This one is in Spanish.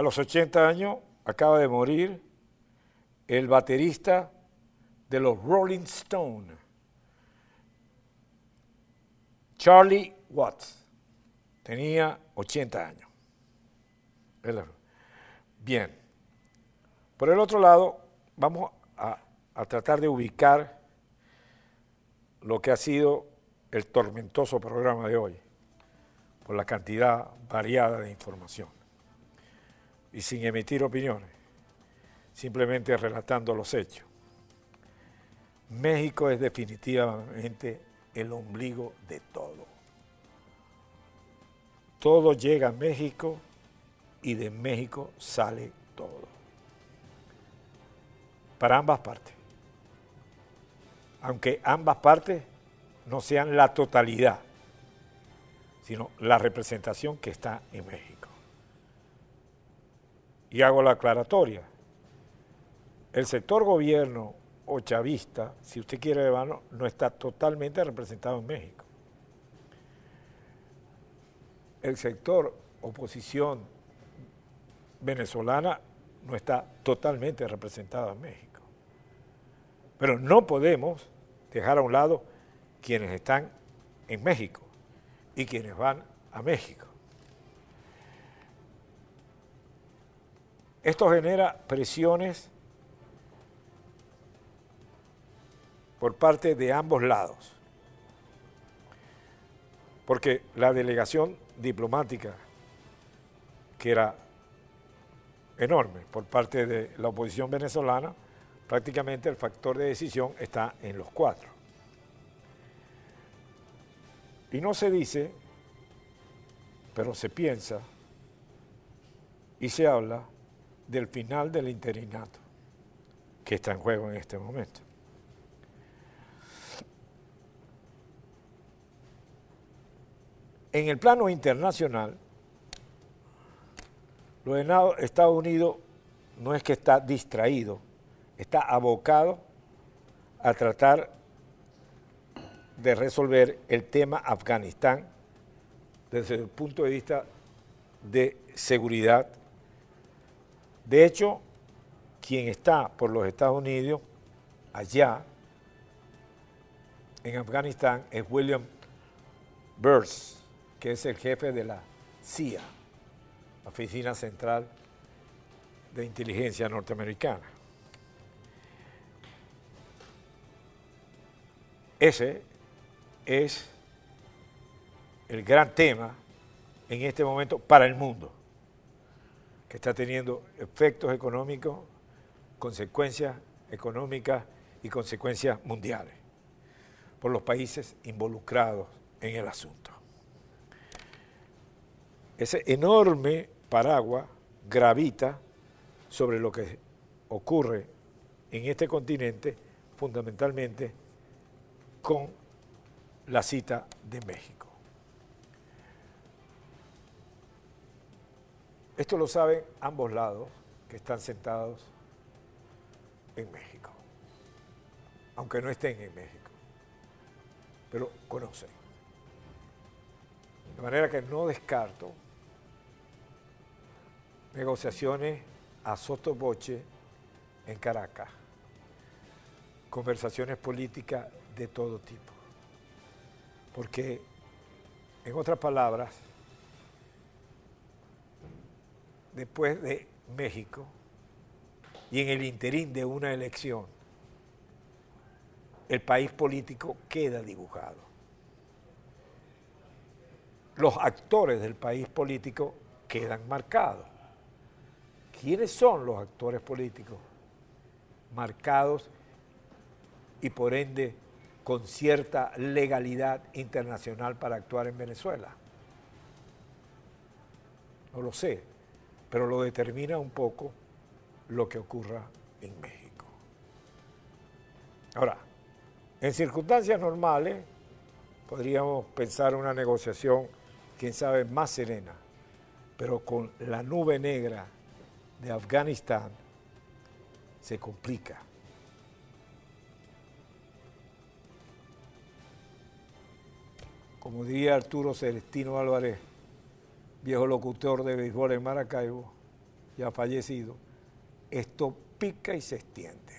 A los 80 años acaba de morir el baterista de los Rolling Stones, Charlie Watts. Tenía 80 años. Bien. Por el otro lado, vamos a, a tratar de ubicar lo que ha sido el tormentoso programa de hoy, por la cantidad variada de información. Y sin emitir opiniones, simplemente relatando los hechos. México es definitivamente el ombligo de todo. Todo llega a México y de México sale todo. Para ambas partes. Aunque ambas partes no sean la totalidad, sino la representación que está en México. Y hago la aclaratoria. El sector gobierno o chavista, si usted quiere verlo, no está totalmente representado en México. El sector oposición venezolana no está totalmente representado en México. Pero no podemos dejar a un lado quienes están en México y quienes van a México. Esto genera presiones por parte de ambos lados, porque la delegación diplomática, que era enorme por parte de la oposición venezolana, prácticamente el factor de decisión está en los cuatro. Y no se dice, pero se piensa y se habla del final del interinato que está en juego en este momento. En el plano internacional, los Estados Unidos no es que está distraído, está abocado a tratar de resolver el tema Afganistán desde el punto de vista de seguridad. De hecho, quien está por los Estados Unidos allá en Afganistán es William Burns, que es el jefe de la CIA, Oficina Central de Inteligencia Norteamericana. Ese es el gran tema en este momento para el mundo, que está teniendo efectos económicos, consecuencias económicas y consecuencias mundiales por los países involucrados en el asunto. Ese enorme paraguas gravita sobre lo que ocurre en este continente fundamentalmente con la cita de México. Esto lo saben ambos lados que están sentados en México, aunque no estén en México, pero conocen. De manera que no descarto negociaciones a sotoboche en Caracas, conversaciones políticas de todo tipo. Porque, en otras palabras, después de México y en el interín de una elección, el país político queda dibujado. Los actores del país político quedan marcados. ¿Quiénes son los actores políticos? Marcados y por ende con cierta legalidad internacional para actuar en Venezuela? No lo sé, pero lo determina un poco lo que ocurra en México. Ahora, en circunstancias normales podríamos pensar una negociación, quién sabe, más serena, pero con la nube negra de Afganistán se complica. como diría Arturo Celestino Álvarez, viejo locutor de béisbol en Maracaibo, ya fallecido, esto pica y se extiende.